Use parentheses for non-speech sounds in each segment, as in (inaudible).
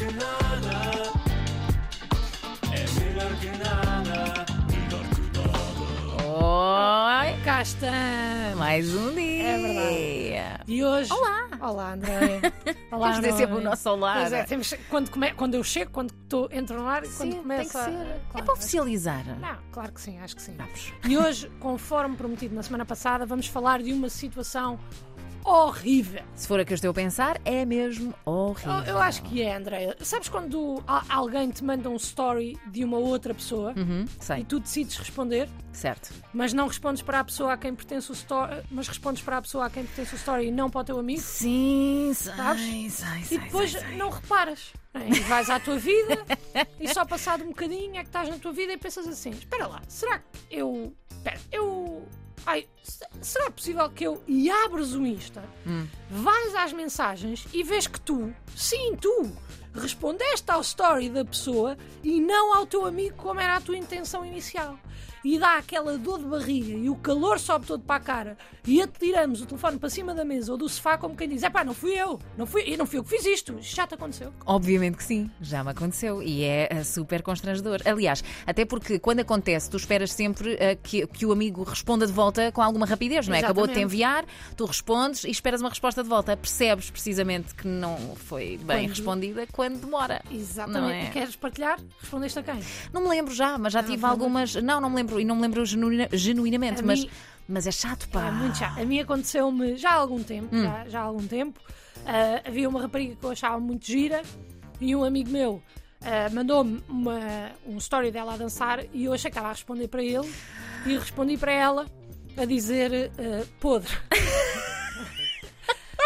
que nada. É melhor que nada. Melhor que nada. Oi, cá estamos. Mais um dia. É verdade. E hoje. Olá. Olá, André. (laughs) Olá, Vamos dizer sempre o nosso olá. Pois é, temos, quando, come, quando eu chego, quando tô, entro no ar e quando Sim, começa. tem que ser. a- é claro, para oficializar. Não, claro que sim, acho que sim. Vamos. E hoje, conforme prometido na semana passada, vamos falar de uma situação horrível. Se for a que eu estou a pensar, é mesmo horrível. Eu, eu acho que é, Andréia. Sabes quando alguém te manda um story de uma outra pessoa Uhum, e tu decides responder, certo. mas não respondes para a pessoa a quem pertence o story, mas respondes para a pessoa a quem pertence o story e não para o teu amigo? Sim, Sabes? sei, sei. E depois não reparas. é? E vais à tua vida e só passado um bocadinho é que estás na tua vida e pensas assim: espera lá, será que eu. Espera, eu. Ai, se- será possível que eu. E abres o Insta, Hum. vais às mensagens e vês que tu, sim, tu, respondeste ao story da pessoa e não ao teu amigo como era a tua intenção inicial. E dá aquela dor de barriga e o calor sobe todo para a cara e atiramos o telefone para cima da mesa ou do sofá como quem diz: é pá, não fui eu, não fui, eu não fui eu que fiz isto, já te aconteceu. Obviamente que sim, já me aconteceu e é eh, super constrangedor. Aliás, até porque quando acontece, tu esperas sempre eh, que, que o amigo responda de volta com alguma rapidez, não é? Acabou de te Exatamente. enviar, tu respondes e esperas uma resposta de volta. Percebes precisamente que não foi bem Quando- respondida quando demora. Exatamente. Não é? Queres partilhar? Respondeste a quem? Não me lembro já, mas já não tive algumas. Não, não me lembro e não me lembro genuína- genuinamente, A mas, mim- mas é chato, pá. É muito chato. A mim aconteceu-me já há algum tempo. Hum. Já, já há algum tempo. Ah, havia uma rapariga que eu achava muito gira e um amigo meu ah, mandou-me uma- um story dela a dançar e eu achei que estava a responder para ele e respondi para ela a dizer ah, podre. (laughs)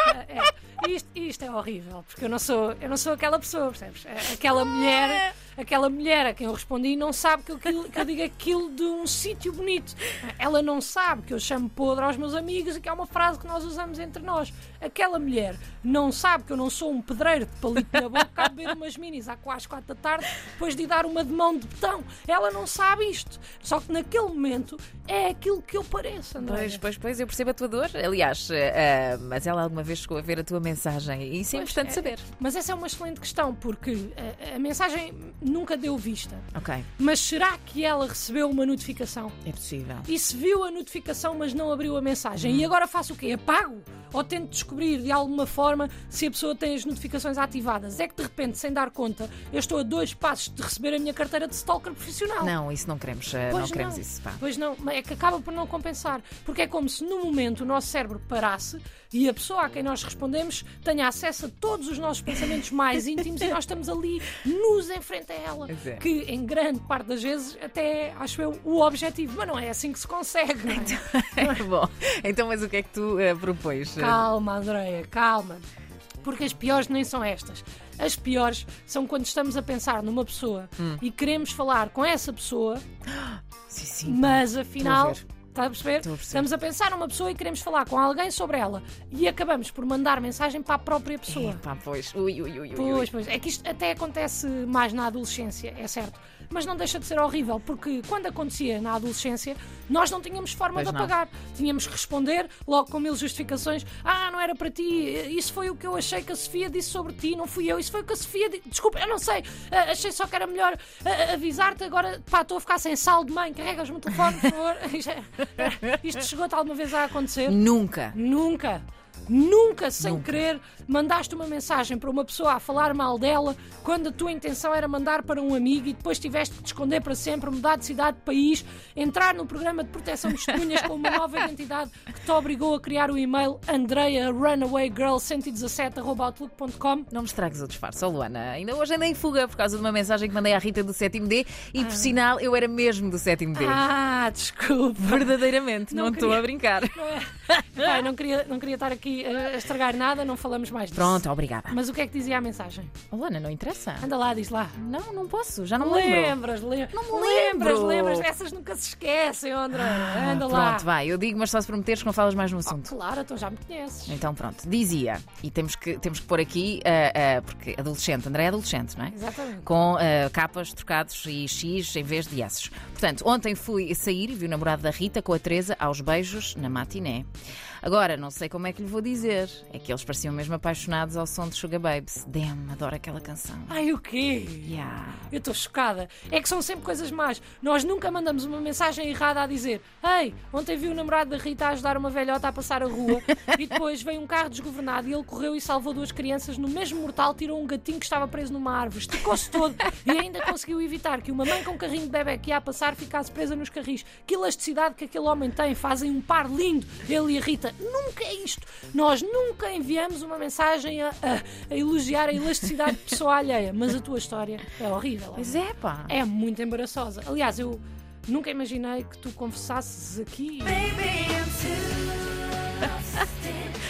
Ah, é. Isto, isto é horrível, porque eu não sou, eu não sou aquela pessoa, percebes? Aquela mulher, aquela mulher a quem eu respondi não sabe que eu, que eu digo aquilo de um sítio bonito. Ela não sabe que eu chamo podre aos meus amigos e que é uma frase que nós usamos entre nós. Aquela mulher não sabe que eu não sou um pedreiro de palito na boca a beber umas minis às quase quatro da tarde depois de lhe dar uma de mão de betão. Ela não sabe isto. Só que naquele momento é aquilo que eu pareço, André. Pois, pois, pois, eu percebo a tua dor. Aliás, eh, ah, mas ela alguma vez chegou a ver a tua mensagem e isso é Pois, importante é- saber. Mas essa é uma excelente questão, porque a, a mensagem nunca deu vista. Ok, Mas será que ela recebeu uma notificação? é possível. E se viu a notificação, mas não abriu a mensagem? E agora faço o quê? Apago? Ou tento descobrir de alguma forma se a pessoa tem as notificações ativadas? É que de repente, sem dar conta, eu estou a dois passos de receber a minha carteira de stalker profissional. Não, isso não queremos, eh, Pois não queremos não. isso. Pá. Pois não, é que acaba por não compensar. Porque é como se no momento o nosso cérebro parasse e a pessoa a quem nós respondemos tenha acesso a todos os nossos pensamentos mais íntimos e nós estamos ali nos em frente a ela. É. Que em grande parte das vezes até é, acho eu o objetivo. Mas não é assim que se consegue. não é? (laughs) Bom, então, mas o que é que tu eh, propões? Calma, Andreia, calma. Porque as piores nem são estas. As piores são quando estamos a pensar numa pessoa Hum. e queremos falar com essa pessoa (gasps) Sim, sim. Mas afinal. Está a perceber? Estou a perceber. Estamos a pensar numa pessoa e queremos falar com alguém sobre ela e acabamos por mandar mensagem para a própria pessoa. Epá, pois. Ui, ui, ui. Pois, pois. É que isto até acontece mais na adolescência, é certo. Mas não deixa de ser horrível, porque quando acontecia na adolescência, nós não tínhamos forma Pois de não. apagar. Tínhamos que responder logo com mil justificações. Ah, não era para ti. Isso foi o que eu achei que a Sofia disse sobre ti, não fui eu. Isso foi o que a Sofia disse. Desculpa, eu não sei. Ah, achei só que era melhor ah, avisar-te agora. Pá, estou a ficar sem saldo, mãe. Carregas-me o telefone, por favor. (laughs) (laughs) Isto, chegou-te alguma vez a acontecer? Nunca. Nunca, nunca, sem Nunca. querer, mandaste uma mensagem para uma pessoa a falar mal dela quando a tua intenção era mandar para um amigo e depois tiveste que te esconder para sempre, mudar de cidade, de país, entrar no programa de proteção de testemunhas com uma nova identidade te obrigou a criar o e-mail andrearunawaygirl117.outlook.com. Não me estragues o disfarce, oh, Luana. Ainda hoje andei em fuga por causa de uma mensagem que mandei à Rita do sétimo D e, por sinal, eu era mesmo do sétimo D. Ah, desculpa. Verdadeiramente, não Não estou a brincar. (laughs) Vai, não, queria, não queria estar aqui a estragar nada, não falamos mais disso. Pronto, obrigada. Mas o que é que dizia a mensagem? Oh, Luana, não interessa. Anda lá, diz lá. Não, não posso, já não me lembro. Lembras, lembras. Não me lembras, lembro. lembras. Essas nunca se esquecem, André. Anda lá. Ah, Pronto, vai, eu digo, mas só se prometeres que não falas mais no assunto. Claro, então já me conheces. Então pronto, dizia, e temos que, temos que pôr aqui, ah, ah, porque adolescente, André é adolescente, não é? Exatamente. Com ah, capas, trocados e X em vez de S's. Portanto, ontem fui sair e vi o namorado da Rita com a Teresa aos beijos na matiné. Agora, não sei como é que lhe vou dizer. É que eles pareciam mesmo apaixonados ao som de Sugar Babes. Damn, adoro aquela canção. Ai, o quê? Yeah. Eu estou chocada. É que são sempre coisas más. Nós nunca mandamos uma mensagem errada a dizer Ei, ontem vi o namorado da Rita a ajudar uma velhota a passar a rua (laughs) e depois veio um carro desgovernado e ele correu e salvou duas crianças. No mesmo mortal tirou um gatinho que estava preso numa árvore, esticou-se todo e ainda conseguiu evitar que uma mãe com um carrinho de bebê que ia a passar ficasse presa nos carris. Que elasticidade que aquele homem tem. Fazem um par lindo, ele e a Rita. Nunca é isto. Nós nunca enviamos uma mensagem a, a- a elogiar a elasticidade de pessoa alheia. Mas a tua história é horrível. Pois é, pá. É muito embaraçosa. Aliás, eu nunca imaginei que tu confessasses aqui. (laughs)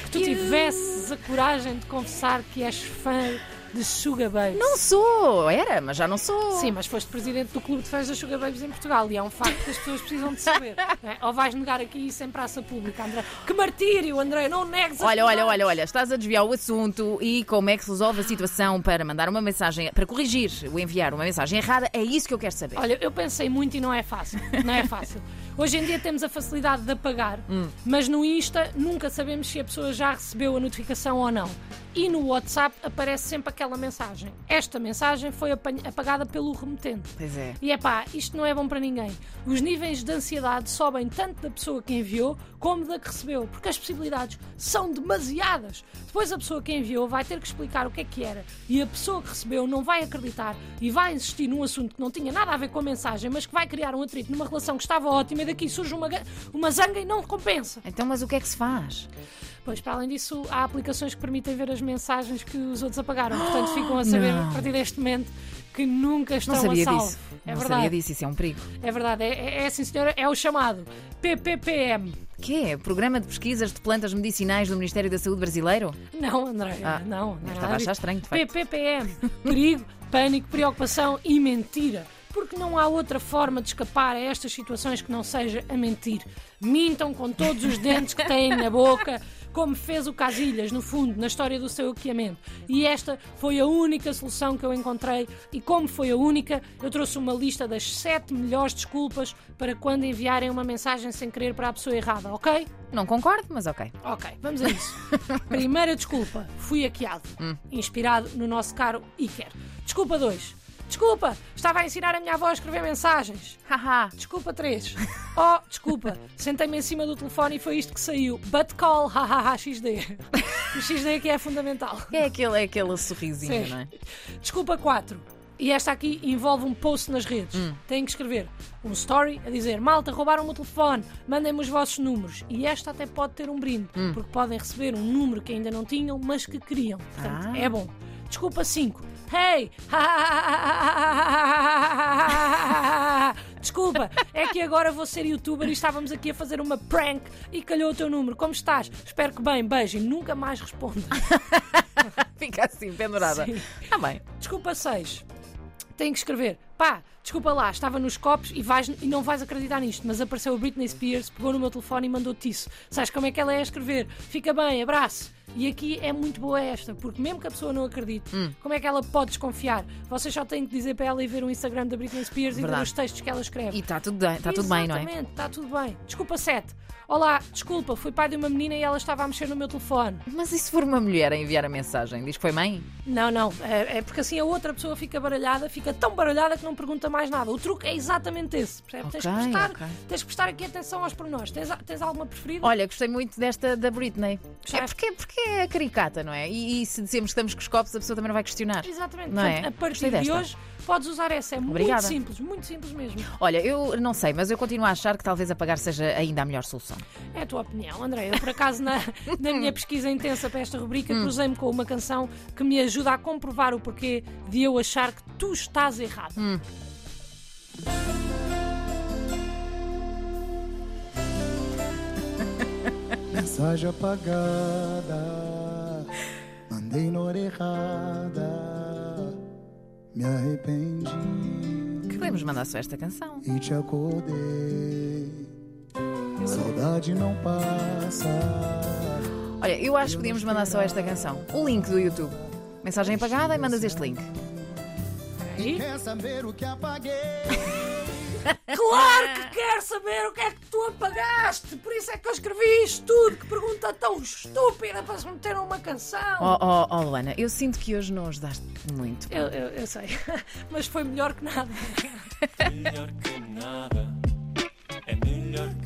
Que tu tivesses a coragem de confessar que és fã de Sugar Babes. Não sou, era, mas já não sou. Sim, mas foste presidente do clube de fãs das Sugar Babes em Portugal e é um facto que as pessoas precisam de saber. (laughs) é? Ou vais negar aqui isso em praça pública, André? Que martírio, André, não negues Olha, olha, olha, olha, estás a desviar o assunto e como é que se resolve a situação para mandar uma mensagem, para corrigir o enviar uma mensagem errada, é isso que eu quero saber. Olha, eu pensei muito e não é fácil. Não é fácil. Hoje em dia temos a facilidade de apagar, mas no Insta nunca sabemos se a pessoa já recebeu a notificação ou não. E no WhatsApp aparece sempre aquela mensagem. Esta mensagem foi apagada pelo remetente. Pois é. E é pá, isto não é bom para ninguém. Os níveis de ansiedade sobem tanto da pessoa que enviou como da que recebeu, porque as possibilidades são demasiadas. Depois a pessoa que enviou vai ter que explicar o que é que era e a pessoa que recebeu não vai acreditar e vai insistir num assunto que não tinha nada a ver com a mensagem, mas que vai criar um atrito numa relação que estava ótima e daqui surge uma, uma zanga e não compensa. Então, mas o que é que se faz? Pois, para além disso, há aplicações que permitem ver as mensagens que os outros apagaram. Portanto, (gasps) ficam a saber Não. a partir deste momento que nunca estão Não sabia a salvo. disso. É não verdade. sabia disso, isso é um perigo. É verdade, é, é, é sim senhora, é o chamado PPPM. Que é? Programa de Pesquisas de Plantas Medicinais do Ministério da Saúde Brasileiro? Não, André, Ah, não. não estava a achar estranho, de facto. PPPM. Perigo, (laughs) pânico, preocupação e mentira. Porque não há outra forma de escapar a estas situações que não seja a mentir. Mintam com todos os dentes que têm na boca, como fez o Casilhas, no fundo, na história do seu equipamento. E esta foi a única solução que eu encontrei. E como foi a única, eu trouxe uma lista das sete melhores desculpas para quando enviarem uma mensagem sem querer para a pessoa errada, ok? Não concordo, mas ok. Ok, vamos a isso. (laughs) Primeira desculpa, fui hackeado. Inspirado no nosso caro Iker. Desculpa 2. Desculpa, estava a ensinar a minha avó a escrever mensagens. Haha. Desculpa 3. (laughs) Oh, desculpa, sentei-me em cima do telefone e foi isto que saiu. But call, hahaha, XD. O XD aqui é fundamental. É aquele, é aquele sorrisinho, Sim. não é? Desculpa 4. E esta aqui envolve um post nas redes. Têm que escrever um story a dizer: Malta, roubaram o telefone, mandem-me os vossos números. E esta até pode ter um brinde, porque podem receber um número que ainda não tinham, mas que queriam. Portanto, Ah. é bom. Desculpa 5. Hey! (laughs) Desculpa, é que agora vou ser youtuber e estávamos aqui a fazer uma prank e calhou o teu número. Como estás? Espero que bem, beijo e nunca mais responda. (laughs) Fica assim, pendurada. Está bem. Desculpa 6. Tem que escrever. Pá, desculpa lá, estava nos copos e, vais, e não vais acreditar nisto, mas apareceu a Britney Spears, pegou no meu telefone e mandou-te isso. Sabes como é que ela é a escrever? Fica bem, abraço. E aqui é muito boa esta, porque mesmo que a pessoa não acredite, como é que ela pode desconfiar? Vocês só têm que dizer para ela ir ver o Instagram da Britney Spears e ver Verdade. os textos que ela escreve. E está tudo, bem, está tudo bem, não é? Exatamente, está tudo bem. Desculpa 7. Olá, desculpa, fui pai de uma menina e ela estava a mexer no meu telefone. Mas e se for uma mulher a enviar a mensagem? Diz que foi mãe? Não, não, é, é porque assim a outra pessoa fica baralhada, fica tão baralhada que não pergunta mais nada. O truque é exatamente esse. percebe? tens, que prestar, ok. tens que prestar aqui atenção aos pormenores. Tens, a- tens alguma preferida? Olha, gostei muito desta da Britney. É porque, porque é caricata, não é? E, e se dizemos que estamos com os copos, a pessoa também não vai questionar. Exatamente. Não Portanto, é? a partir de hoje podes usar essa. É Obrigada. muito simples, muito simples mesmo. Olha, eu não sei, mas eu continuo a achar que talvez apagar seja ainda a melhor solução. É a tua opinião, André. Eu, por acaso, na, na minha (laughs) pesquisa intensa para esta rubrica, Hum. cruzei-me com uma canção que me ajuda a comprovar o porquê de eu achar que tu estás errado. Hum. (laughs) Mensagem apagada, mandei na hora errada, me arrependi Que podemos mandar só esta canção. e te acordei. Saudade não passa. Olha, eu acho que podíamos mandar só esta canção. O link do YouTube. Mensagem apagada e mandas este link. Aí, Quer saber o que apaguei? (laughs) Claro que quero saber o que é que tu apagaste. Por isso é que eu escrevi isto tudo. Que pergunta tão estúpida para se meter numa canção. Oh, oh, oh, Luana, eu sinto que hoje não ajudaste muito. Eu, eu, eu sei, (laughs) mas foi melhor que nada. Melhor que nada. É melhor que